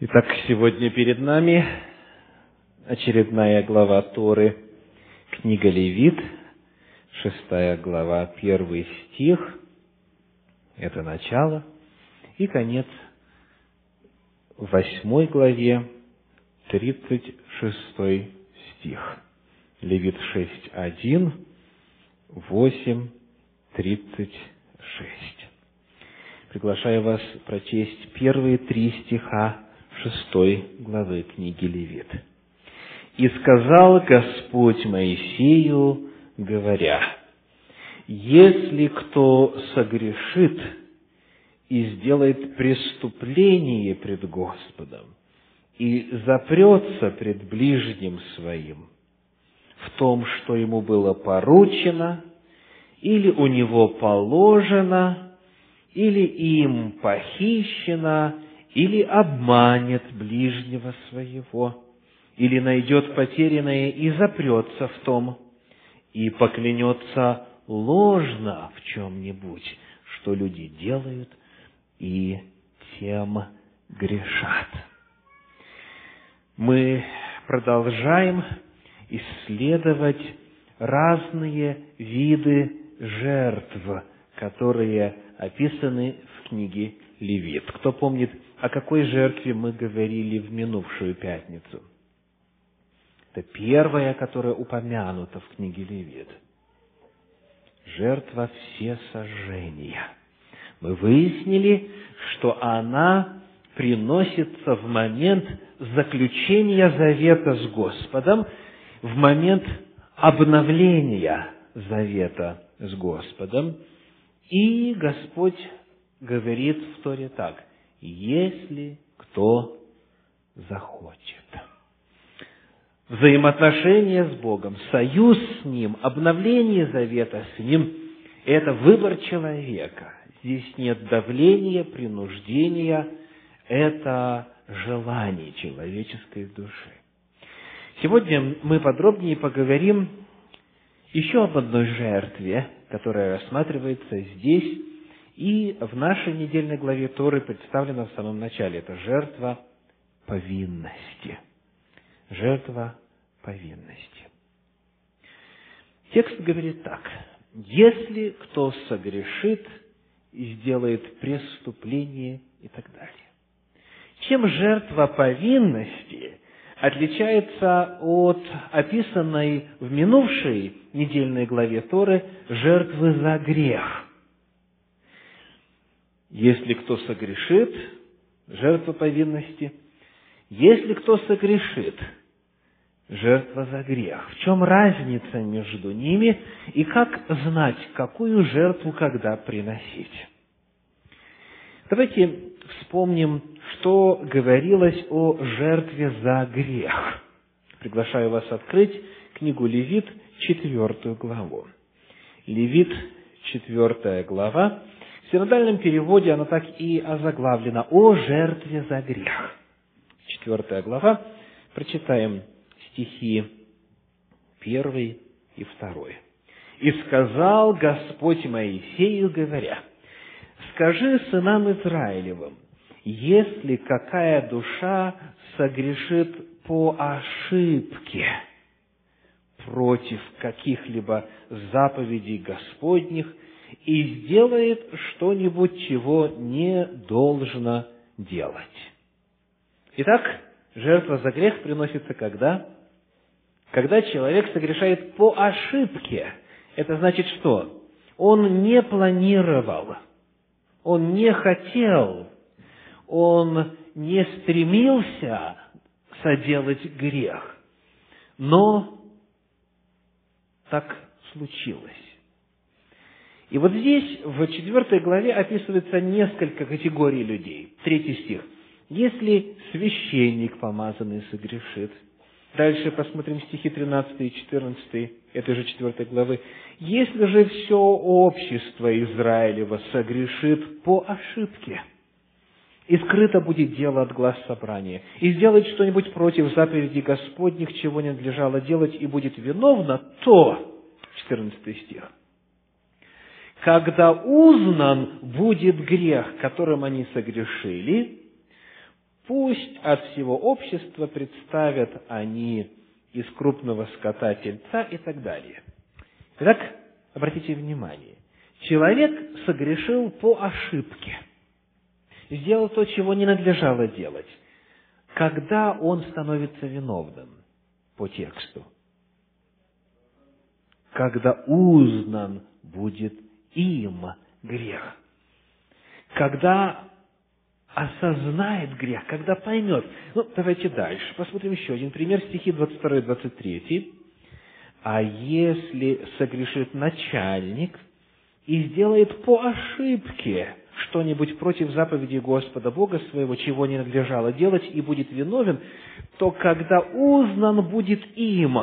Итак, сегодня перед нами очередная глава Торы, книга Левит, шестая глава, первый стих, это начало, и конец восьмой главе, тридцать шестой стих. Левит шесть, один, восемь, тридцать шесть. Приглашаю вас прочесть первые три стиха шестой главы книги Левит. «И сказал Господь Моисею, говоря, если кто согрешит и сделает преступление пред Господом и запрется пред ближним своим в том, что ему было поручено, или у него положено, или им похищено, или обманет ближнего своего, или найдет потерянное и запрется в том, и поклянется ложно в чем-нибудь, что люди делают, и тем грешат. Мы продолжаем исследовать разные виды жертв, которые описаны в книге Левит. Кто помнит о какой жертве мы говорили в минувшую пятницу? Это первая, которая упомянута в книге Левит. Жертва всесожжения. Мы выяснили, что она приносится в момент заключения завета с Господом, в момент обновления завета с Господом. И Господь говорит в Торе так если кто захочет. Взаимоотношения с Богом, союз с Ним, обновление завета с Ним – это выбор человека. Здесь нет давления, принуждения, это желание человеческой души. Сегодня мы подробнее поговорим еще об одной жертве, которая рассматривается здесь и в нашей недельной главе Торы представлена в самом начале. Это жертва повинности. Жертва повинности. Текст говорит так. Если кто согрешит и сделает преступление и так далее. Чем жертва повинности отличается от описанной в минувшей недельной главе Торы жертвы за грех – если кто согрешит, жертва повинности. Если кто согрешит, жертва за грех. В чем разница между ними и как знать, какую жертву когда приносить? Давайте вспомним, что говорилось о жертве за грех. Приглашаю вас открыть книгу Левит, четвертую главу. Левит, четвертая глава, в синодальном переводе оно так и озаглавлено «О жертве за грех». Четвертая глава. Прочитаем стихи первый и второй. «И сказал Господь Моисею, говоря, «Скажи сынам Израилевым, если какая душа согрешит по ошибке против каких-либо заповедей Господних – и сделает что-нибудь, чего не должно делать. Итак, жертва за грех приносится когда? Когда человек согрешает по ошибке. Это значит что? Он не планировал, он не хотел, он не стремился соделать грех. Но так случилось. И вот здесь, в четвертой главе, описывается несколько категорий людей. Третий стих. Если священник помазанный согрешит, дальше посмотрим стихи 13 и 14 этой же четвертой главы. Если же все общество Израилева согрешит по ошибке, и скрыто будет дело от глаз собрания, и сделает что-нибудь против заповеди Господних, чего не надлежало делать, и будет виновно, то, 14 стих, когда узнан будет грех, которым они согрешили, Пусть от всего общества представят они из крупного скота тельца и так далее. Итак, обратите внимание, человек согрешил по ошибке, сделал то, чего не надлежало делать. Когда он становится виновным по тексту? Когда узнан будет им грех. Когда осознает грех, когда поймет. Ну, давайте дальше. Посмотрим еще один пример, стихи 22 и 23. «А если согрешит начальник и сделает по ошибке что-нибудь против заповеди Господа Бога своего, чего не надлежало делать, и будет виновен, то когда узнан будет им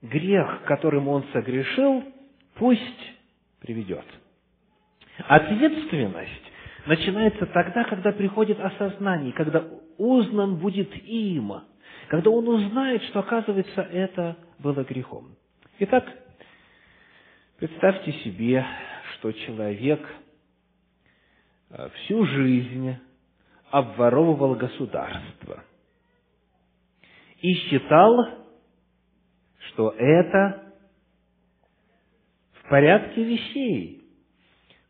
грех, которым он согрешил, пусть приведет». Ответственность начинается тогда, когда приходит осознание, когда узнан будет им, когда он узнает, что, оказывается, это было грехом. Итак, представьте себе, что человек э, всю жизнь обворовывал государство и считал, что это порядке вещей.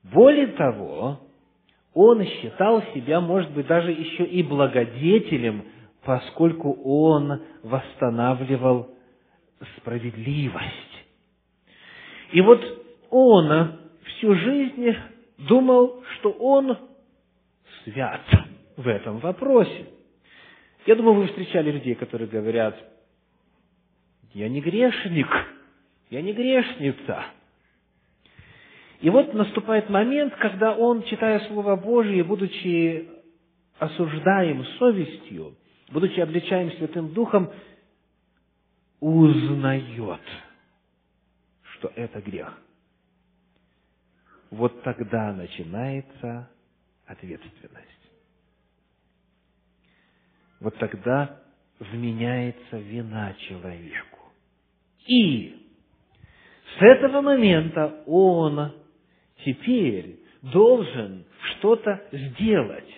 Более того, он считал себя, может быть, даже еще и благодетелем, поскольку он восстанавливал справедливость. И вот он всю жизнь думал, что он свят в этом вопросе. Я думаю, вы встречали людей, которые говорят, я не грешник, я не грешница. И вот наступает момент, когда он, читая Слово Божие, будучи осуждаем совестью, будучи обличаем Святым Духом, узнает, что это грех. Вот тогда начинается ответственность. Вот тогда вменяется вина человеку. И с этого момента он теперь должен что-то сделать.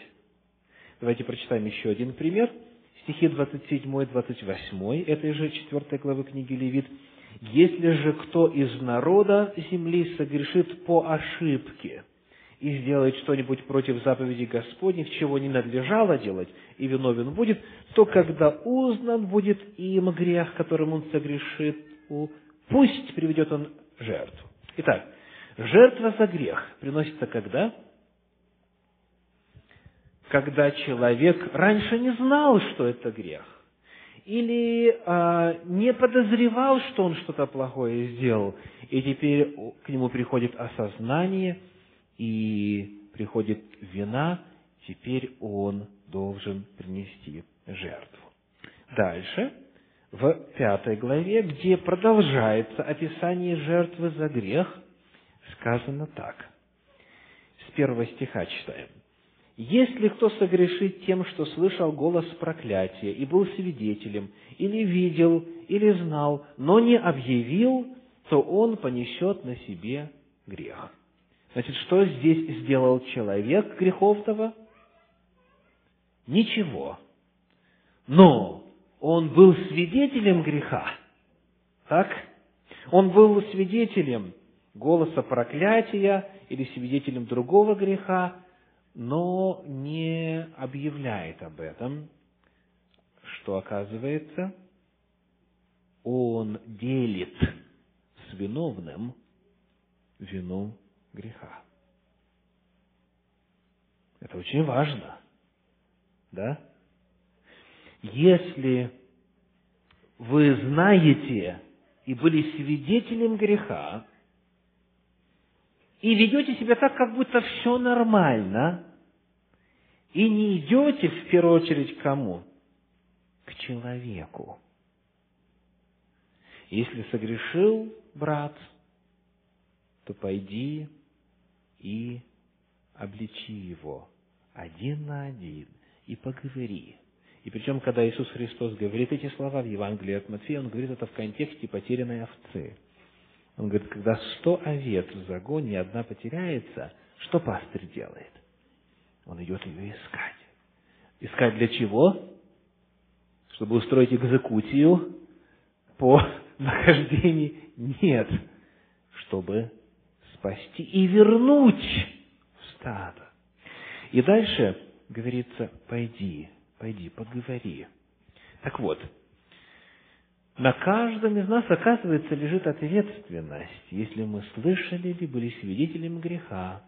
Давайте прочитаем еще один пример. Стихи 27-28 этой же 4 главы книги Левит. «Если же кто из народа земли согрешит по ошибке и сделает что-нибудь против заповедей Господних, чего не надлежало делать, и виновен будет, то когда узнан будет им грех, которым он согрешит, пусть приведет он жертву». Итак, Жертва за грех приносится когда? Когда человек раньше не знал, что это грех, или а, не подозревал, что он что-то плохое сделал, и теперь к нему приходит осознание и приходит вина, теперь он должен принести жертву. Дальше, в пятой главе, где продолжается описание жертвы за грех, сказано так. С первого стиха читаем. «Если кто согрешит тем, что слышал голос проклятия и был свидетелем, или видел, или знал, но не объявил, то он понесет на себе грех». Значит, что здесь сделал человек греховного? Ничего. Но он был свидетелем греха. Так? Он был свидетелем голоса проклятия или свидетелем другого греха, но не объявляет об этом, что оказывается, он делит с виновным вину греха. Это очень важно. Да? Если вы знаете и были свидетелем греха, и ведете себя так, как будто все нормально, и не идете в первую очередь к кому? К человеку. Если согрешил брат, то пойди и обличи его один на один и поговори. И причем, когда Иисус Христос говорит эти слова в Евангелии от Матфея, Он говорит это в контексте потерянной овцы. Он говорит, когда сто овец в загоне, одна потеряется, что пастырь делает? Он идет ее искать. Искать для чего? Чтобы устроить экзекутию по нахождении? Нет. Чтобы спасти и вернуть в стадо. И дальше говорится, пойди, пойди, поговори. Так вот, на каждом из нас, оказывается, лежит ответственность, если мы слышали или были свидетелями греха,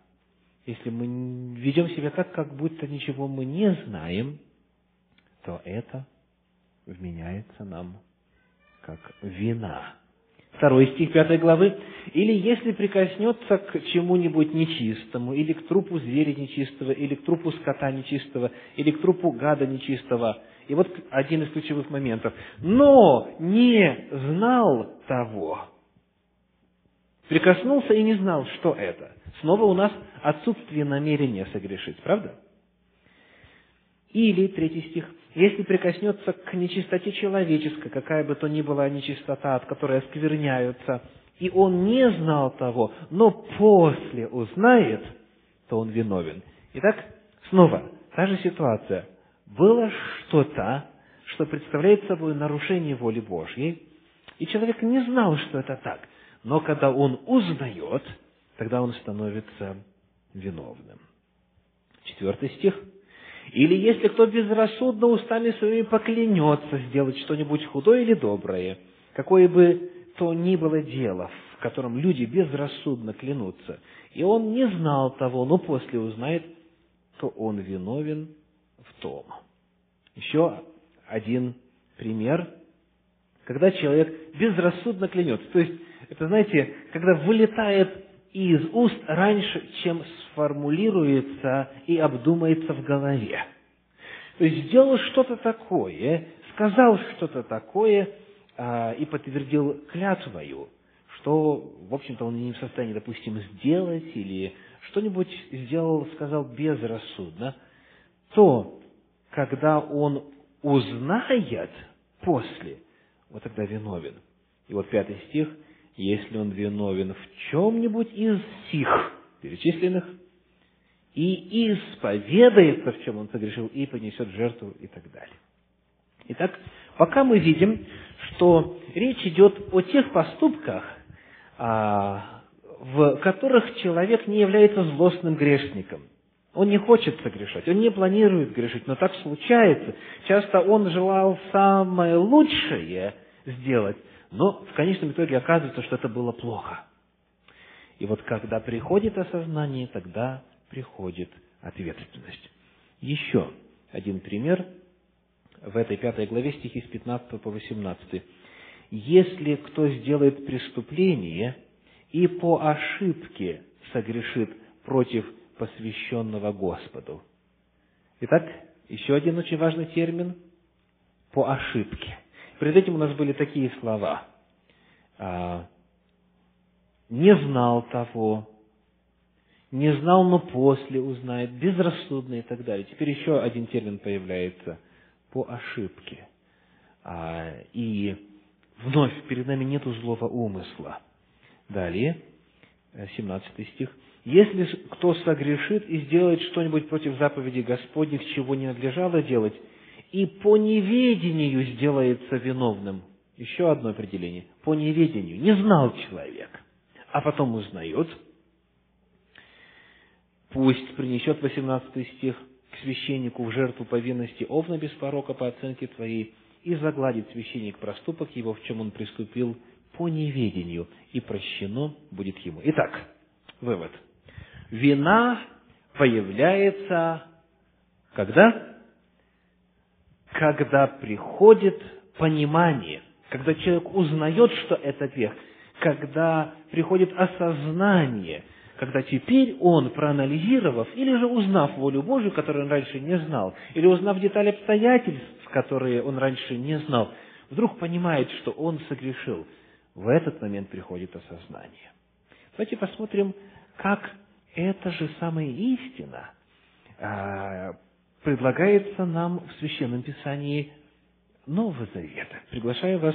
если мы ведем себя так, как будто ничего мы не знаем, то это вменяется нам как вина. Второй стих пятой главы. «Или если прикоснется к чему-нибудь нечистому, или к трупу зверя нечистого, или к трупу скота нечистого, или к трупу гада нечистого». И вот один из ключевых моментов. «Но не знал того». Прикоснулся и не знал, что это. Снова у нас отсутствие намерения согрешить, правда? Или, третий стих, если прикоснется к нечистоте человеческой, какая бы то ни была нечистота, от которой оскверняются, и он не знал того, но после узнает, то он виновен. Итак, снова, та же ситуация. Было что-то, что представляет собой нарушение воли Божьей, и человек не знал, что это так. Но когда он узнает, тогда он становится виновным. Четвертый стих – или если кто безрассудно устами своими поклянется сделать что-нибудь худое или доброе, какое бы то ни было дело, в котором люди безрассудно клянутся, и он не знал того, но после узнает, то он виновен том. Еще один пример, когда человек безрассудно клянется. То есть, это, знаете, когда вылетает из уст раньше, чем сформулируется и обдумается в голове. То есть сделал что-то такое, сказал что-то такое а, и подтвердил клятвою, что, в общем-то, он не в состоянии, допустим, сделать или что-нибудь сделал, сказал безрассудно, то, когда он узнает после, вот тогда виновен. И вот пятый стих – если он виновен в чем-нибудь из сих перечисленных, и исповедается, в чем он согрешил, и понесет жертву и так далее. Итак, пока мы видим, что речь идет о тех поступках, а, в которых человек не является злостным грешником. Он не хочет согрешать, он не планирует грешить, но так случается. Часто он желал самое лучшее сделать, но в конечном итоге оказывается, что это было плохо. И вот когда приходит осознание, тогда приходит ответственность. Еще один пример в этой пятой главе стихи с 15 по 18. «Если кто сделает преступление и по ошибке согрешит против посвященного Господу». Итак, еще один очень важный термин – по ошибке – Перед этим у нас были такие слова. А, не знал того, не знал, но после узнает, безрассудно и так далее. Теперь еще один термин появляется по ошибке. А, и вновь перед нами нет злого умысла. Далее, 17 стих. Если кто согрешит и сделает что-нибудь против заповеди Господних, чего не надлежало делать, и по неведению сделается виновным. Еще одно определение. По неведению. Не знал человек, а потом узнает. Пусть принесет 18 стих к священнику в жертву повинности овна без порока по оценке твоей, и загладит священник проступок его, в чем он приступил по неведению, и прощено будет ему. Итак, вывод. Вина появляется когда? когда приходит понимание, когда человек узнает, что это грех, когда приходит осознание, когда теперь он, проанализировав или же узнав волю Божию, которую он раньше не знал, или узнав детали обстоятельств, которые он раньше не знал, вдруг понимает, что он согрешил. В этот момент приходит осознание. Давайте посмотрим, как эта же самая истина а, предлагается нам в Священном Писании Нового Завета. Приглашаю вас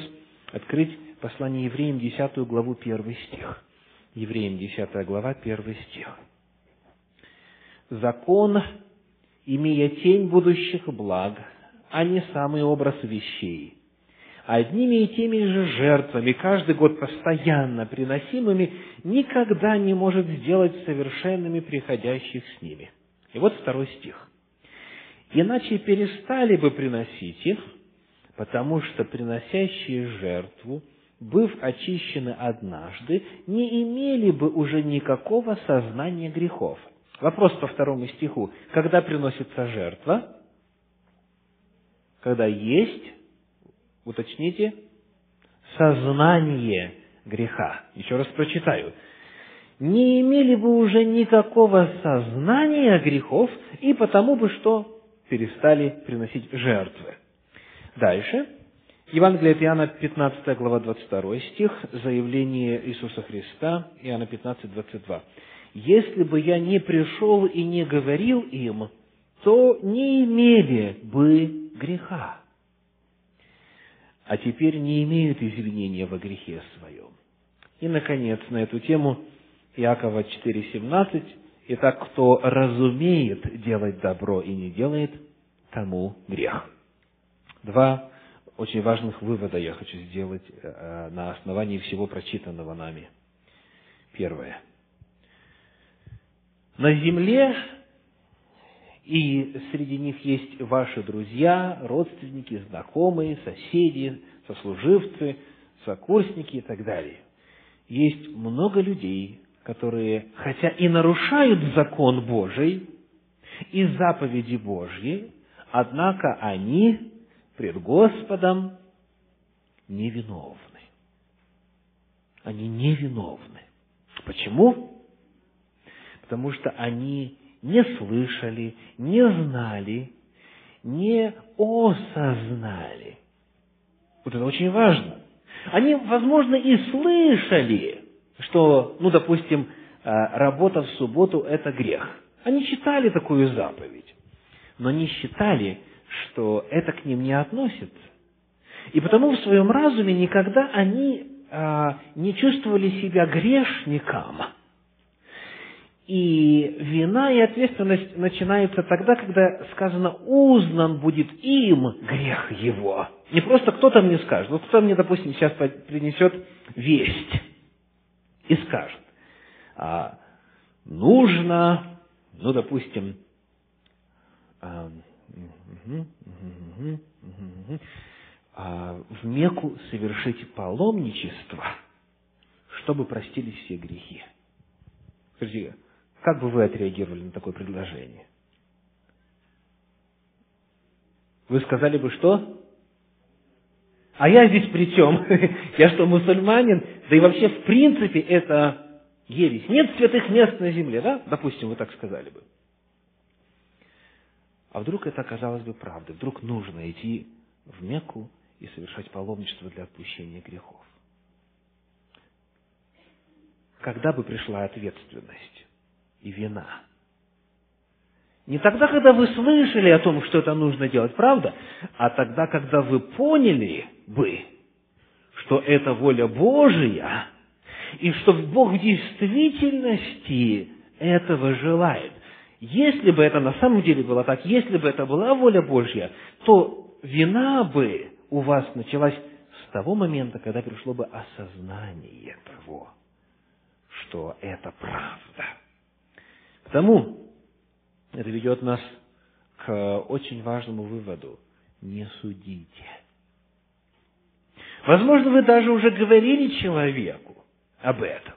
открыть послание евреям, 10 главу, 1 стих. Евреям, 10 глава, 1 стих. Закон имея тень будущих благ, а не самый образ вещей. Одними и теми же жертвами, каждый год постоянно приносимыми, никогда не может сделать совершенными приходящих с ними. И вот второй стих. Иначе перестали бы приносить их, потому что приносящие жертву, быв очищены однажды, не имели бы уже никакого сознания грехов. Вопрос по второму стиху. Когда приносится жертва? Когда есть, уточните, сознание греха. Еще раз прочитаю. Не имели бы уже никакого сознания грехов, и потому бы что перестали приносить жертвы. Дальше. Евангелие от Иоанна, 15 глава, 22 стих, заявление Иисуса Христа, Иоанна 15, 22. «Если бы я не пришел и не говорил им, то не имели бы греха, а теперь не имеют извинения во грехе своем». И, наконец, на эту тему Иакова 4,17 Итак, кто разумеет делать добро и не делает, тому грех. Два очень важных вывода я хочу сделать э, на основании всего прочитанного нами. Первое. На земле и среди них есть ваши друзья, родственники, знакомые, соседи, сослуживцы, сокурсники и так далее. Есть много людей, которые, хотя и нарушают закон Божий и заповеди Божьи, однако они пред Господом невиновны. Они невиновны. Почему? Потому что они не слышали, не знали, не осознали. Вот это очень важно. Они, возможно, и слышали, что, ну, допустим, э, работа в субботу – это грех. Они читали такую заповедь, но не считали, что это к ним не относится. И потому в своем разуме никогда они а, не чувствовали себя грешником. И вина и ответственность начинается тогда, когда сказано «узнан будет им грех его». Не просто кто-то мне скажет. Вот кто мне, допустим, сейчас принесет весть и скажет, а, нужно, ну, допустим, а, а, в Мекку совершить паломничество, чтобы простились все грехи. Скажите, как бы вы отреагировали на такое предложение? Вы сказали бы что? А я здесь при чем? я что, мусульманин? Да и вообще, в принципе, это ересь. Нет святых мест на земле, да? Допустим, вы так сказали бы. А вдруг это оказалось бы правдой? Вдруг нужно идти в Мекку и совершать паломничество для отпущения грехов? Когда бы пришла ответственность и вина? Не тогда, когда вы слышали о том, что это нужно делать, правда? А тогда, когда вы поняли бы, что это воля Божия, и что Бог в действительности этого желает. Если бы это на самом деле было так, если бы это была воля Божья, то вина бы у вас началась с того момента, когда пришло бы осознание того, что это правда. Потому это ведет нас к очень важному выводу. Не судите. Возможно, вы даже уже говорили человеку об этом.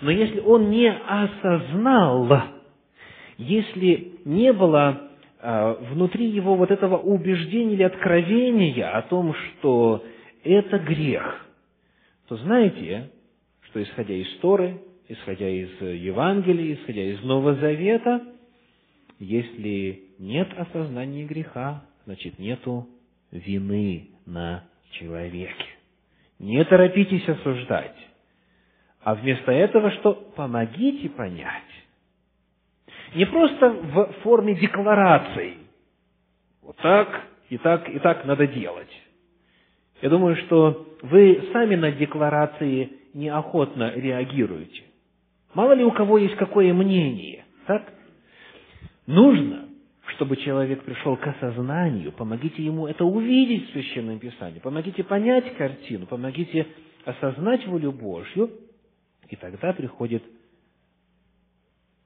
Но если он не осознал если не было а, внутри его вот этого убеждения или откровения о том, что это грех, то знаете, что исходя из Торы, исходя из Евангелия, исходя из Нового Завета, если нет осознания греха, значит нету вины на человеке. Не торопитесь осуждать, а вместо этого что? Помогите понять, не просто в форме деклараций. Вот так, и так, и так надо делать. Я думаю, что вы сами на декларации неохотно реагируете. Мало ли у кого есть какое мнение, так? Нужно, чтобы человек пришел к осознанию, помогите ему это увидеть в Священном Писании, помогите понять картину, помогите осознать волю Божью, и тогда приходит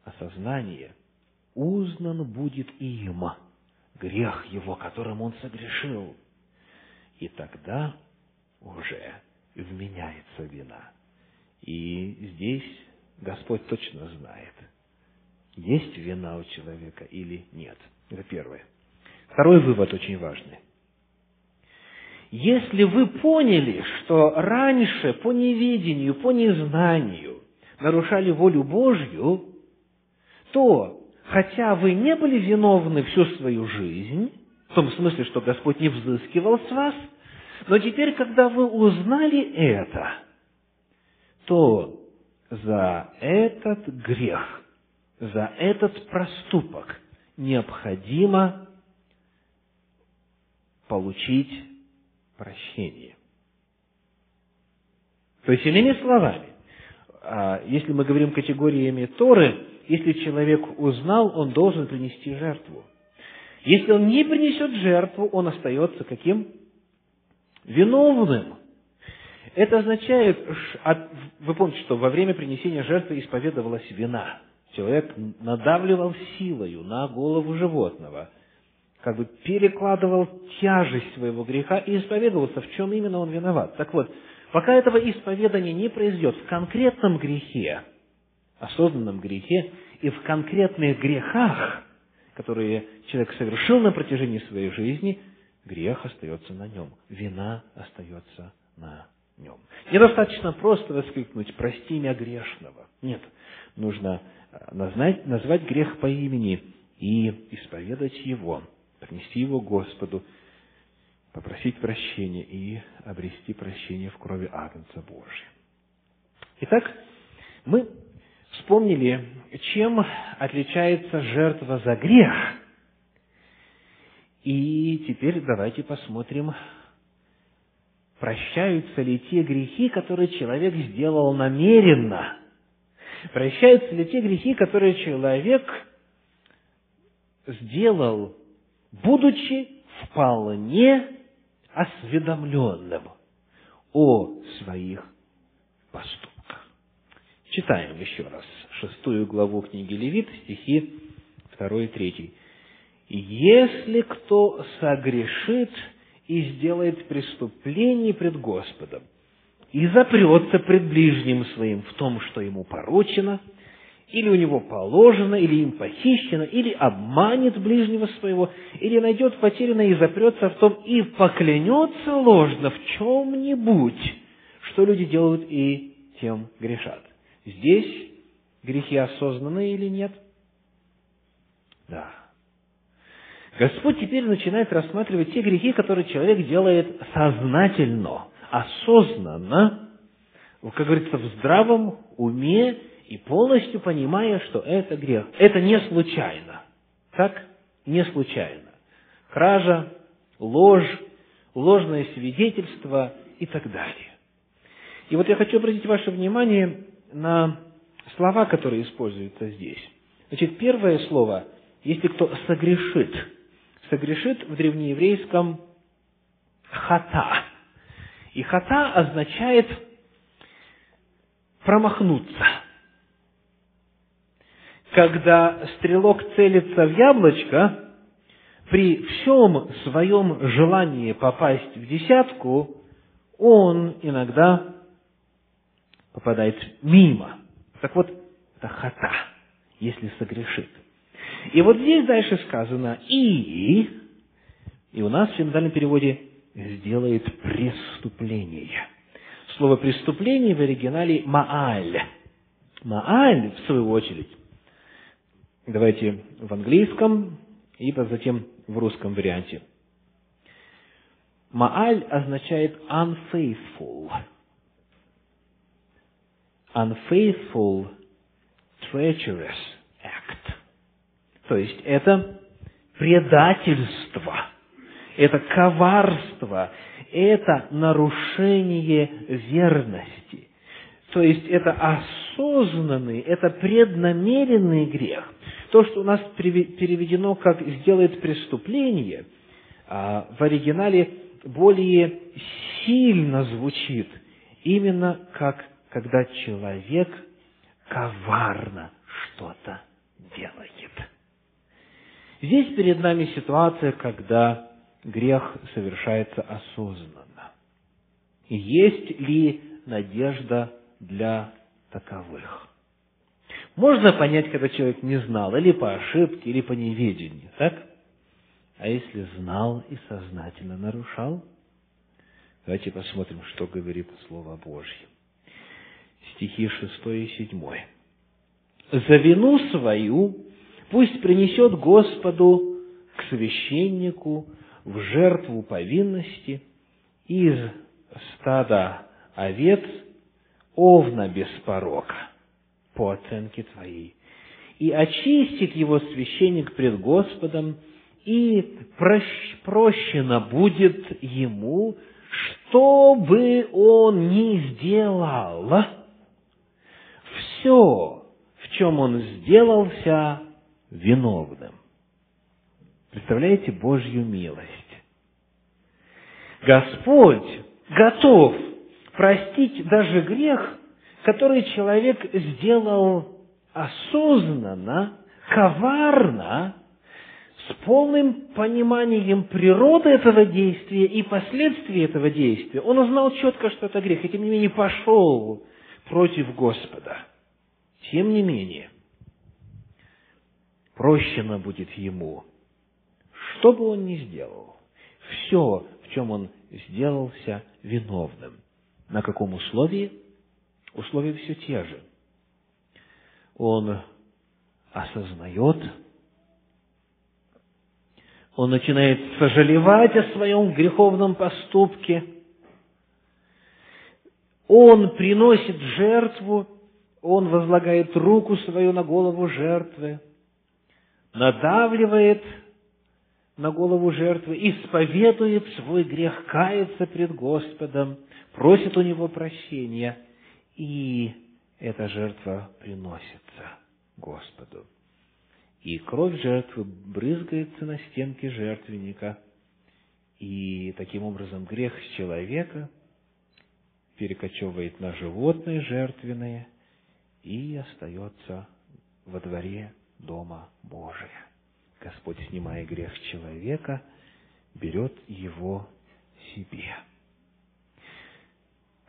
осознание. Узнан будет им грех его, которым он согрешил. И тогда уже вменяется вина. И здесь Господь точно знает, есть вина у человека или нет. Это первое. Второй вывод очень важный. Если вы поняли, что раньше по неведению, по незнанию нарушали волю Божью, то, хотя вы не были виновны всю свою жизнь, в том смысле, что Господь не взыскивал с вас, но теперь, когда вы узнали это, то за этот грех, за этот проступок необходимо получить прощение. То есть, иными словами, а, если мы говорим категориями Торы, если человек узнал, он должен принести жертву. Если он не принесет жертву, он остается каким? Виновным. Это означает, вы помните, что во время принесения жертвы исповедовалась вина. Человек надавливал силою на голову животного, как бы перекладывал тяжесть своего греха и исповедовался, в чем именно он виноват. Так вот, пока этого исповедания не произойдет в конкретном грехе, осознанном грехе и в конкретных грехах, которые человек совершил на протяжении своей жизни, грех остается на нем, вина остается на нем. Недостаточно просто воскликнуть «прости меня грешного». Нет, нужно э, назвать, назвать грех по имени и исповедать его, принести его Господу, попросить прощения и обрести прощение в крови Агнца Божия. Итак, мы вспомнили, чем отличается жертва за грех. И теперь давайте посмотрим, прощаются ли те грехи, которые человек сделал намеренно. Прощаются ли те грехи, которые человек сделал, будучи вполне осведомленным о своих поступках. Читаем еще раз шестую главу книги Левит, стихи 2 и 3. «Если кто согрешит и сделает преступление пред Господом, и запрется пред ближним своим в том, что ему поручено, или у него положено, или им похищено, или обманет ближнего своего, или найдет потерянное и запрется в том, и поклянется ложно в чем-нибудь, что люди делают и тем грешат. Здесь грехи осознанные или нет? Да. Господь теперь начинает рассматривать те грехи, которые человек делает сознательно, осознанно, как говорится, в здравом уме и полностью понимая, что это грех. Это не случайно. Так? Не случайно. Кража, ложь, ложное свидетельство и так далее. И вот я хочу обратить ваше внимание на слова, которые используются здесь. Значит, первое слово, если кто согрешит, согрешит в древнееврейском хата. И хата означает промахнуться. Когда стрелок целится в яблочко, при всем своем желании попасть в десятку, он иногда попадает мимо. Так вот, это хата, если согрешит. И вот здесь дальше сказано «и», и у нас в синодальном переводе «сделает преступление». Слово «преступление» в оригинале «мааль». «Мааль», в свою очередь, давайте в английском, и затем в русском варианте. «Мааль» означает «unfaithful», unfaithful, treacherous. То есть это предательство, это коварство, это нарушение верности. То есть это осознанный, это преднамеренный грех. То, что у нас переведено как «сделает преступление», а, в оригинале более сильно звучит, именно как когда человек коварно что-то делает. Здесь перед нами ситуация, когда грех совершается осознанно. Есть ли надежда для таковых? Можно понять, когда человек не знал, или по ошибке, или по неведению, так? А если знал и сознательно нарушал? Давайте посмотрим, что говорит Слово Божье. Стихи 6 и 7. «За вину свою пусть принесет Господу к священнику в жертву повинности из стада овец овна без порока, по оценке твоей, и очистит его священник пред Господом, и прощено будет ему, что бы он ни сделал, все, в чем он сделался виновным. Представляете Божью милость? Господь готов простить даже грех, который человек сделал осознанно, коварно, с полным пониманием природы этого действия и последствий этого действия. Он узнал четко, что это грех, и тем не менее пошел против Господа. Тем не менее, прощено будет ему, что бы он ни сделал, все, в чем он сделался виновным. На каком условии? Условия все те же. Он осознает, он начинает сожалевать о своем греховном поступке, он приносит жертву, он возлагает руку свою на голову жертвы, надавливает на голову жертвы, исповедует свой грех, кается пред Господом, просит у Него прощения, и эта жертва приносится Господу. И кровь жертвы брызгается на стенки жертвенника, и таким образом грех с человека перекочевывает на животное жертвенное и остается во дворе Дома Божия. Господь, снимая грех человека, берет его себе.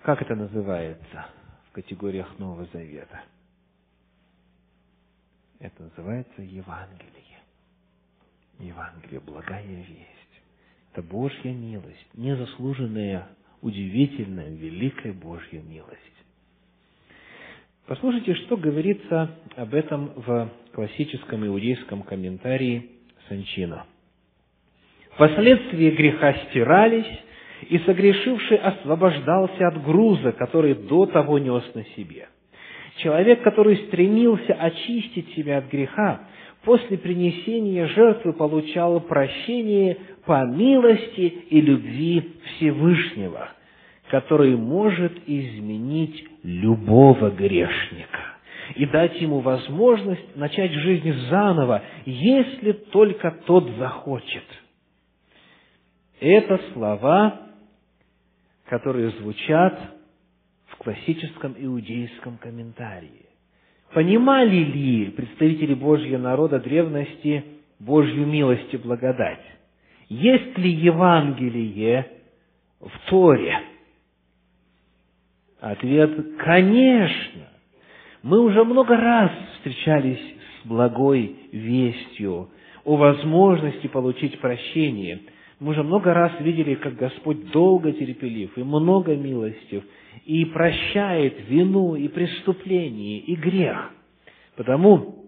Как это называется в категориях Нового Завета? Это называется Евангелие. Евангелие, благая весть. Это Божья милость, незаслуженная, удивительная, великая Божья милость. Послушайте, что говорится об этом в классическом иудейском комментарии Санчина. Последствия греха стирались, и согрешивший освобождался от груза, который до того нес на себе. Человек, который стремился очистить себя от греха, после принесения жертвы получал прощение по милости и любви Всевышнего – который может изменить любого грешника и дать ему возможность начать жизнь заново, если только тот захочет. Это слова, которые звучат в классическом иудейском комментарии. Понимали ли представители Божьего народа древности Божью милость и благодать? Есть ли Евангелие в Торе? Ответ – конечно. Мы уже много раз встречались с благой вестью о возможности получить прощение. Мы уже много раз видели, как Господь долго терпелив и много милостив, и прощает вину, и преступление, и грех. Потому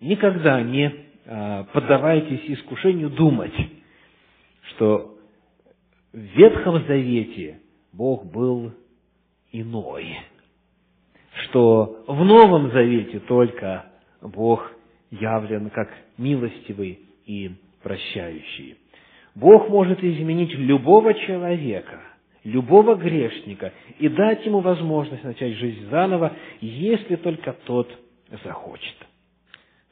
никогда не а, поддавайтесь искушению думать, что в Ветхом Завете Бог был иной. Что в Новом Завете только Бог явлен как милостивый и прощающий. Бог может изменить любого человека, любого грешника и дать ему возможность начать жизнь заново, если только тот захочет.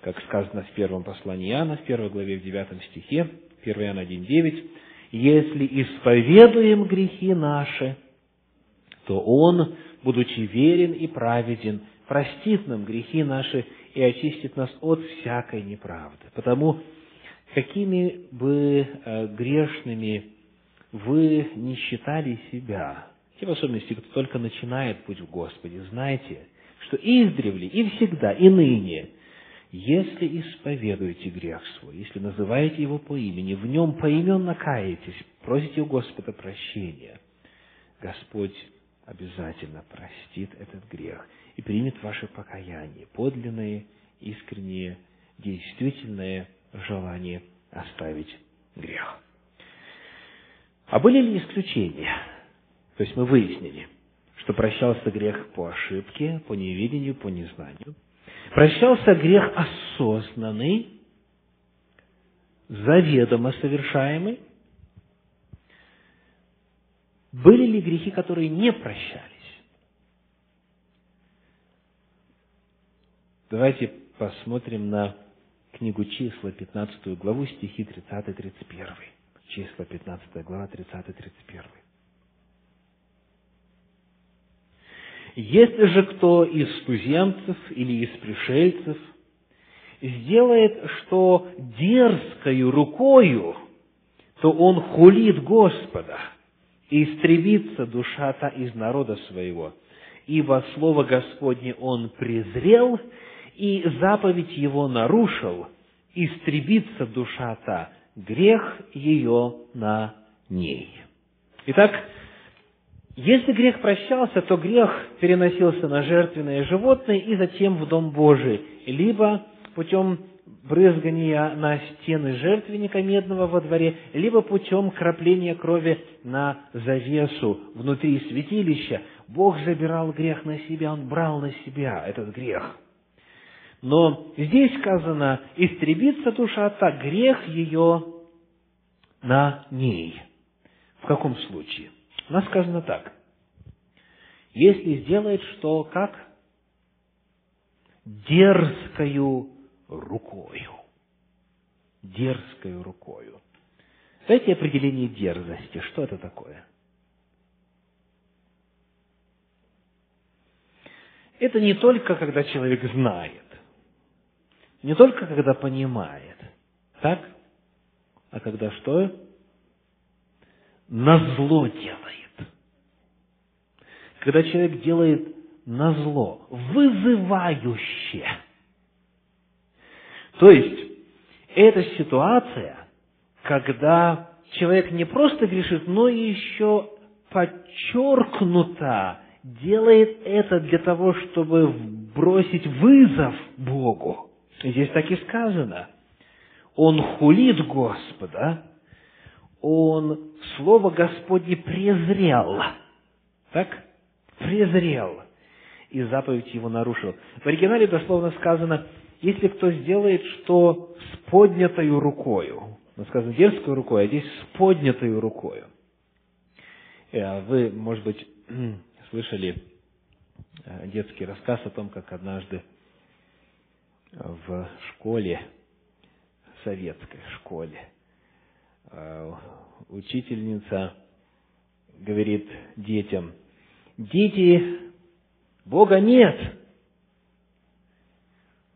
как сказано в первом послании Иоанна, в первой главе, в девятом стихе, 1 Иоанна 1,9, «Если исповедуем грехи наши, то Он, будучи верен и праведен, простит нам грехи наши и очистит нас от всякой неправды». Потому, какими бы э, грешными вы не считали себя, те в особенности, кто только начинает путь в Господе, знайте, что издревле и всегда, и ныне – если исповедуете грех свой, если называете его по имени, в нем поименно каетесь, просите у Господа прощения, Господь обязательно простит этот грех и примет ваше покаяние, подлинное, искреннее, действительное желание оставить грех. А были ли исключения? То есть мы выяснили, что прощался грех по ошибке, по неведению, по незнанию – Прощался грех осознанный, заведомо совершаемый. Были ли грехи, которые не прощались? Давайте посмотрим на книгу числа, 15 главу, стихи 30-31. Числа, 15 глава, 30-31. Если же кто из туземцев или из пришельцев сделает, что дерзкою рукою, то он хулит Господа, и истребится душа та из народа своего, ибо слово Господне он презрел, и заповедь его нарушил, истребится душа та, грех ее на ней. Итак, если грех прощался, то грех переносился на жертвенное животное и затем в Дом Божий, либо путем брызгания на стены жертвенника медного во дворе, либо путем крапления крови на завесу внутри святилища. Бог забирал грех на себя, Он брал на себя этот грех. Но здесь сказано, истребится душа та, грех ее на ней. В каком случае? У нас сказано так. Если сделает что, как? Дерзкою рукою. Дерзкою рукою. Знаете определение дерзости? Что это такое? Это не только, когда человек знает, не только, когда понимает, так? А когда что? Назло делает когда человек делает на зло, вызывающе. То есть, это ситуация, когда человек не просто грешит, но еще подчеркнуто делает это для того, чтобы бросить вызов Богу. Здесь так и сказано. Он хулит Господа, он Слово Господне презрел. Так? презрел и заповедь его нарушил. В оригинале дословно сказано, если кто сделает что с поднятою рукою, ну, сказано дерзкой рукой, а здесь с поднятою рукою. Э, вы, может быть, слышали э, детский рассказ о том, как однажды в школе, советской школе, э, учительница говорит детям, дети, Бога нет.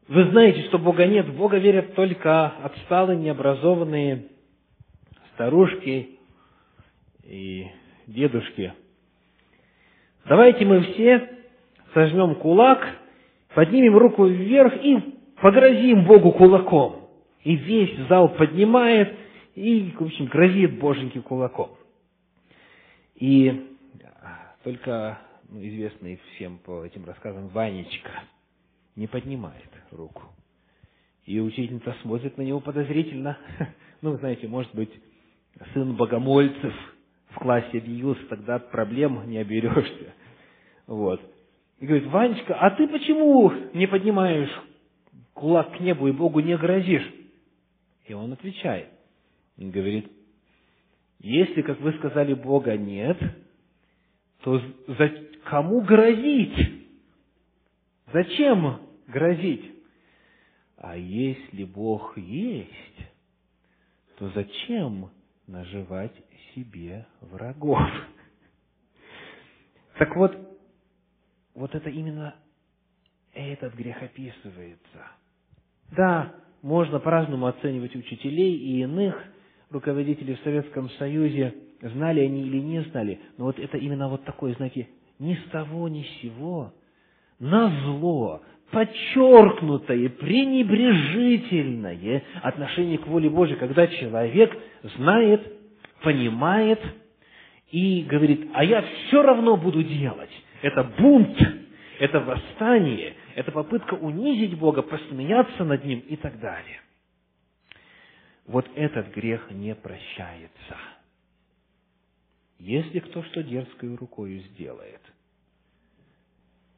Вы знаете, что Бога нет. В Бога верят только отсталые, необразованные старушки и дедушки. Давайте мы все сожмем кулак, поднимем руку вверх и погрозим Богу кулаком. И весь зал поднимает и, в общем, грозит Боженьке кулаком. И только ну, известный всем по этим рассказам Ванечка не поднимает руку. И учительница смотрит на него подозрительно. Ну, знаете, может быть, сын богомольцев в классе объявился, тогда проблем не оберешься. Вот. И говорит, Ванечка, а ты почему не поднимаешь кулак к небу и Богу не грозишь? И он отвечает. Он говорит, если, как вы сказали, Бога нет, то за кому грозить? Зачем грозить? А если Бог есть, то зачем наживать себе врагов? Так вот, вот это именно этот грех описывается. Да, можно по-разному оценивать учителей и иных руководителей в Советском Союзе, знали они или не знали, но вот это именно вот такое, знаете, ни с того, ни с сего, на зло, подчеркнутое, пренебрежительное отношение к воле Божьей, когда человек знает, понимает и говорит, а я все равно буду делать. Это бунт, это восстание, это попытка унизить Бога, посмеяться над Ним и так далее. Вот этот грех не прощается. Если кто что дерзкою рукою сделает,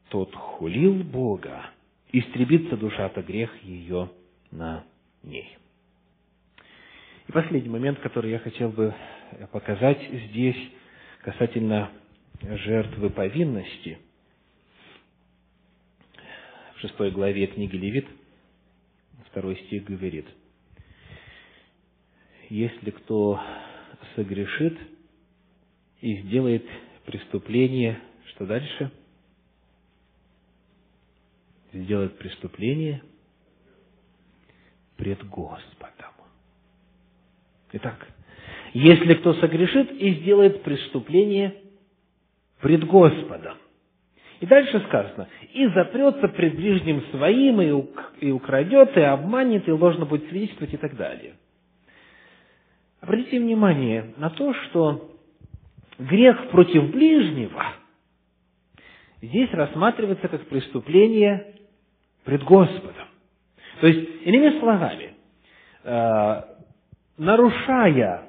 тот хулил Бога, истребится душа-то грех ее на ней. И последний момент, который я хотел бы показать здесь, касательно жертвы повинности. В шестой главе книги Левит, второй стих говорит, «Если кто согрешит и сделает преступление, что дальше? Сделает преступление пред Господом. Итак, если кто согрешит и сделает преступление пред Господом. И дальше сказано, и запрется пред ближним своим, и украдет, и обманет, и ложно будет свидетельствовать, и так далее. Обратите внимание на то, что грех против ближнего здесь рассматривается как преступление пред Господом. То есть, иными словами, э, нарушая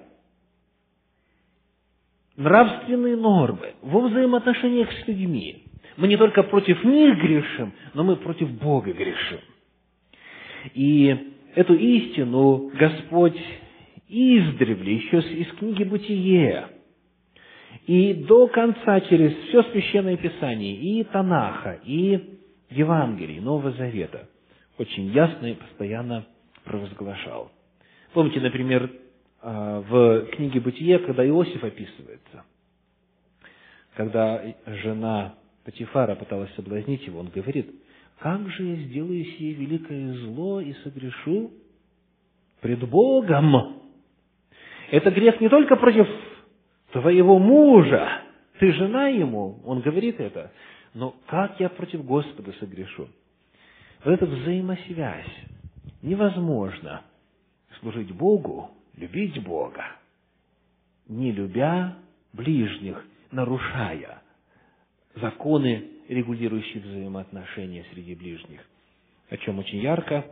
нравственные нормы во взаимоотношениях с людьми, мы не только против них грешим, но мы против Бога грешим. И эту истину Господь издревле, еще из книги «Бытие», и до конца через все Священное Писание, и Танаха, и Евангелие, Нового Завета, очень ясно и постоянно провозглашал. Помните, например, а, в книге «Бытие», когда Иосиф описывается, когда жена Патифара пыталась соблазнить его, он говорит, «Как же я сделаю сие великое зло и согрешу пред Богом?» Это грех не только против твоего мужа, ты жена ему, он говорит это, но как я против Господа согрешу? Вот эта взаимосвязь невозможно служить Богу, любить Бога, не любя ближних, нарушая законы, регулирующие взаимоотношения среди ближних, о чем очень ярко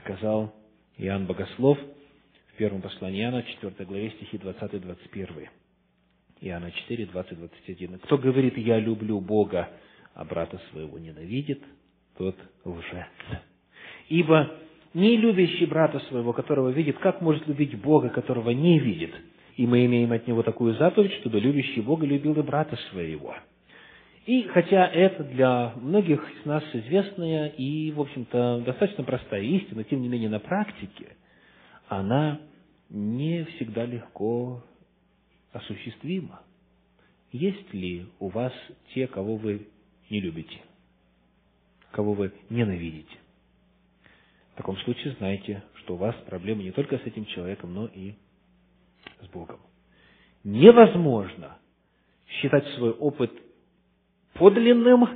сказал Иоанн Богослов в первом послании Иоанна, 4 главе, стихи 20-21. Иоанна 4, 20, 21. Кто говорит, я люблю Бога, а брата своего ненавидит, тот лжец. Ибо не любящий брата своего, которого видит, как может любить Бога, которого не видит? И мы имеем от него такую заповедь, чтобы любящий Бога любил и брата своего. И хотя это для многих из нас известная и, в общем-то, достаточно простая истина, тем не менее на практике она не всегда легко осуществима. Есть ли у вас те, кого вы не любите, кого вы ненавидите? В таком случае знайте, что у вас проблемы не только с этим человеком, но и с Богом. Невозможно считать свой опыт подлинным,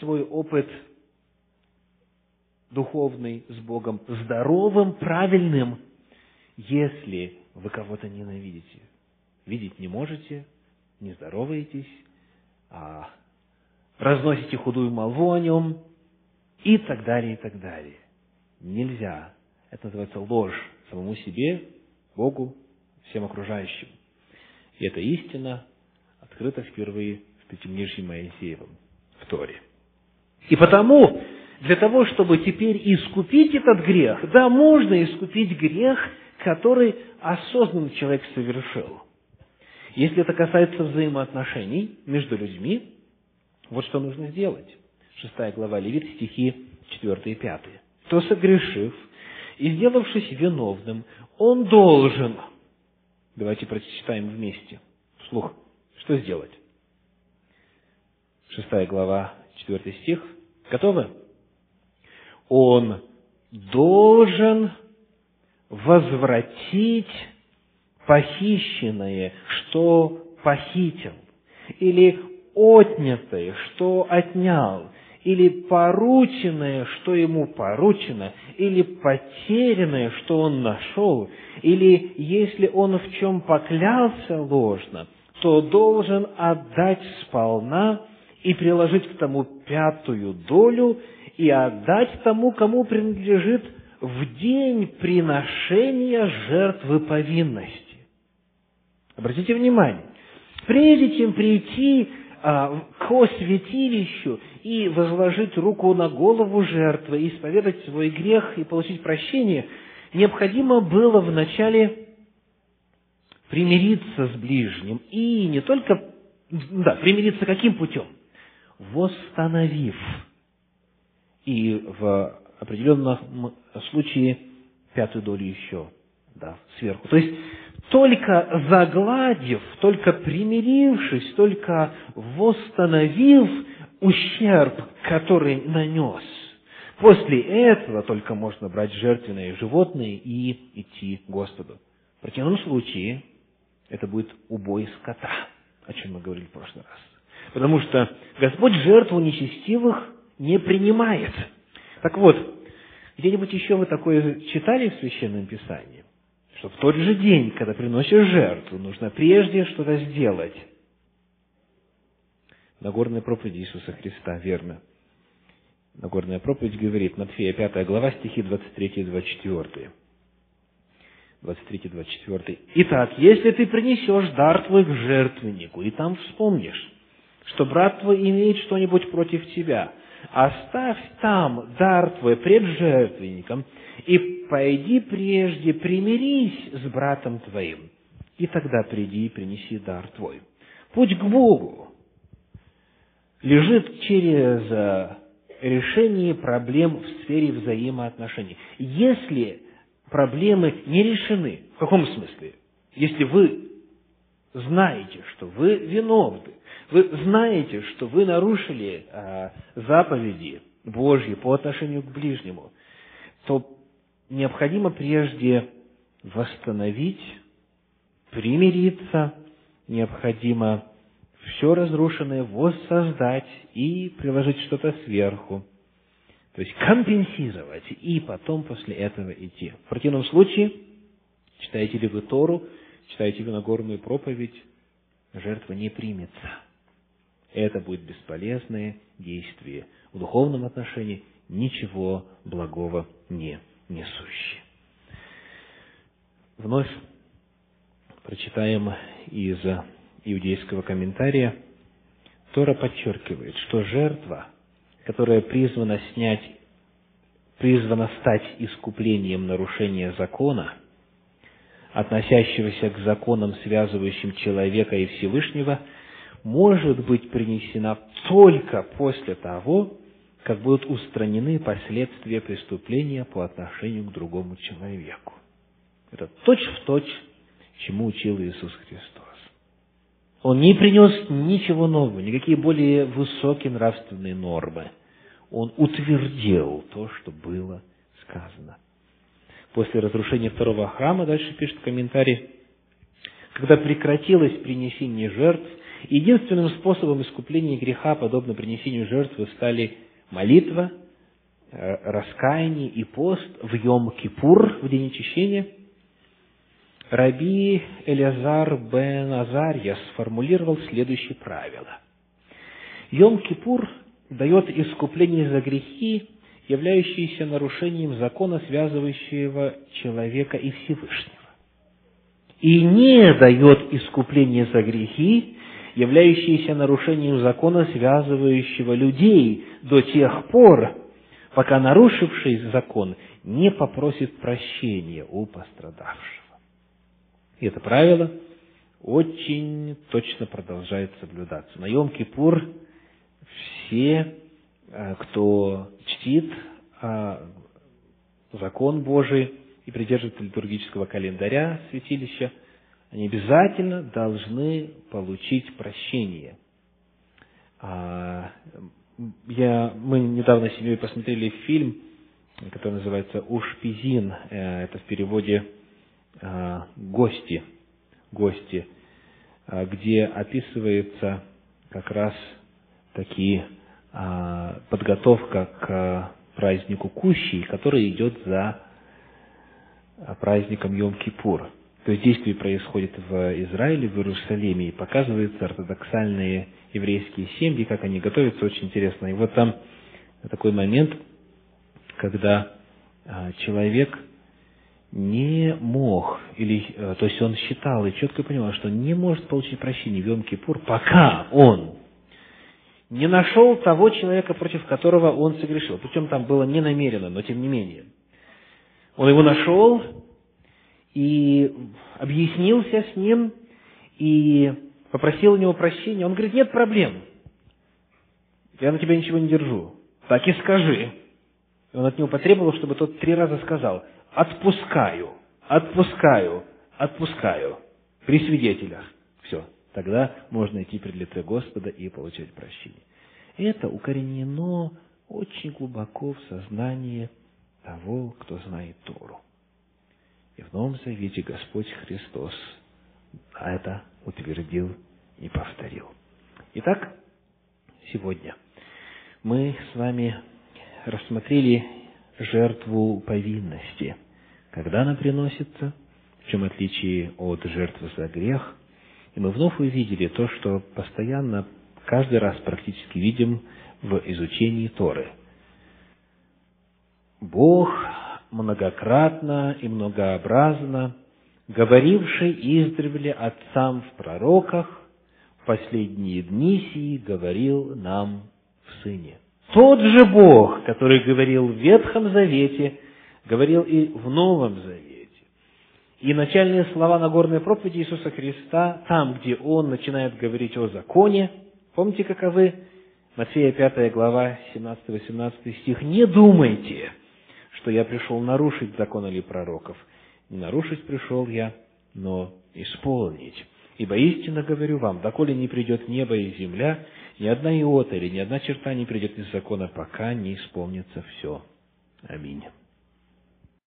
свой опыт духовный с Богом здоровым, правильным, если вы кого-то ненавидите. Видеть не можете, не здороваетесь, а разносите худую молву о нем и так далее, и так далее. Нельзя. Это называется ложь самому себе, Богу, всем окружающим. И эта истина открыта впервые в Пятимнижье Моисеевом, в Торе. И потому, для того, чтобы теперь искупить этот грех, да, можно искупить грех, который осознанный человек совершил. Если это касается взаимоотношений между людьми, вот что нужно сделать. Шестая глава Левит, стихи 4 и 5. то согрешив и сделавшись виновным, он должен, давайте прочитаем вместе, вслух, что сделать? Шестая глава, четвертый стих. Готовы? Он должен возвратить похищенное, что похитил, или отнятое, что отнял, или порученное, что ему поручено, или потерянное, что он нашел, или если он в чем поклялся ложно, то должен отдать сполна и приложить к тому пятую долю и отдать тому, кому принадлежит в день приношения жертвы повинности. Обратите внимание, прежде чем прийти к святилищу и возложить руку на голову жертвы, исповедать свой грех и получить прощение, необходимо было вначале примириться с ближним. И не только, да, примириться каким путем? Восстановив. И в определенном случае пятую долю еще, да, сверху. То есть, только загладив, только примирившись, только восстановив ущерб, который нанес, после этого только можно брать жертвенные животные и идти к Господу. В противном случае это будет убой скота, о чем мы говорили в прошлый раз. Потому что Господь жертву нечестивых не принимает. Так вот, где-нибудь еще вы такое читали в Священном Писании? Что в тот же день, когда приносишь жертву, нужно прежде что-то сделать. Нагорная проповедь Иисуса Христа, верно. Нагорная проповедь говорит, Матфея 5 глава, стихи 23 и 24. 23 и 24. Итак, если ты принесешь дар твой к жертвеннику, и там вспомнишь, что брат твой имеет что-нибудь против тебя, оставь там дар твой пред жертвенником, и пойди прежде примирись с братом твоим, и тогда приди и принеси дар твой. Путь к Богу лежит через э, решение проблем в сфере взаимоотношений. Если проблемы не решены, в каком смысле? Если вы знаете, что вы виновны, вы знаете, что вы нарушили а, заповеди Божьи по отношению к ближнему, то необходимо прежде восстановить, примириться, необходимо все разрушенное воссоздать и приложить что-то сверху. То есть компенсировать и потом после этого идти. В противном случае, читаете ли вы Тору, читаете ли Нагорную проповедь, жертва не примется. Это будет бесполезное действие. В духовном отношении ничего благого не несущий. Вновь прочитаем из иудейского комментария. Тора подчеркивает, что жертва, которая призвана снять, призвана стать искуплением нарушения закона, относящегося к законам, связывающим человека и Всевышнего, может быть принесена только после того, как будут устранены последствия преступления по отношению к другому человеку. Это точь-в-точь, точь, чему учил Иисус Христос. Он не принес ничего нового, никакие более высокие нравственные нормы. Он утвердил то, что было сказано. После разрушения второго храма, дальше пишет комментарий, когда прекратилось принесение жертв, единственным способом искупления греха, подобно принесению жертвы, стали молитва, э, раскаяние и пост в Йом-Кипур, в день очищения, Раби Элязар бен Азарья сформулировал следующее правило. Йом-Кипур дает искупление за грехи, являющиеся нарушением закона, связывающего человека и Всевышнего. И не дает искупление за грехи, являющиеся нарушением закона, связывающего людей до тех пор, пока нарушивший закон не попросит прощения у пострадавшего. И это правило очень точно продолжает соблюдаться. На Йом-Кипур все, э, кто чтит а, закон Божий и придерживаются литургического календаря святилища, они обязательно должны получить прощение. А, я, мы недавно с семьей посмотрели фильм, который называется «Ушпизин». Э, это в переводе а, «Гости». «Гости», а, где описывается как раз такие подготовка к празднику Кущи, который идет за праздником Йом-Кипур. То есть действие происходит в Израиле, в Иерусалиме, и показываются ортодоксальные еврейские семьи, как они готовятся, очень интересно. И вот там такой момент, когда а, человек не мог, или, э, то есть он считал и четко понимал, что не может получить прощение в Йом-Кипур, пока он не нашел того человека, против которого он согрешил. Причем там было не намеренно, но тем не менее. Он его нашел, и объяснился с ним, и попросил у него прощения. Он говорит, нет проблем. Я на тебя ничего не держу. Так и скажи. И он от него потребовал, чтобы тот три раза сказал, отпускаю, отпускаю, отпускаю. При свидетелях. Все. Тогда можно идти пред лице Господа и получать прощение. Это укоренено очень глубоко в сознании того, кто знает Тору. И в Новом Завете Господь Христос это утвердил и повторил. Итак, сегодня мы с вами рассмотрели жертву повинности. Когда она приносится, в чем отличие от жертвы за грех. И мы вновь увидели то, что постоянно, каждый раз практически видим в изучении Торы. Бог многократно и многообразно, говоривший издревле отцам в пророках, в последние дни сии говорил нам в Сыне. Тот же Бог, который говорил в Ветхом Завете, говорил и в Новом Завете. И начальные слова Нагорной проповеди Иисуса Христа, там, где Он начинает говорить о законе, помните, каковы? Матфея 5 глава, 17-18 стих. «Не думайте, что я пришел нарушить закон или пророков. Не нарушить пришел я, но исполнить. Ибо истинно говорю вам, доколе не придет небо и земля, ни одна иота или ни одна черта не придет из закона, пока не исполнится все. Аминь.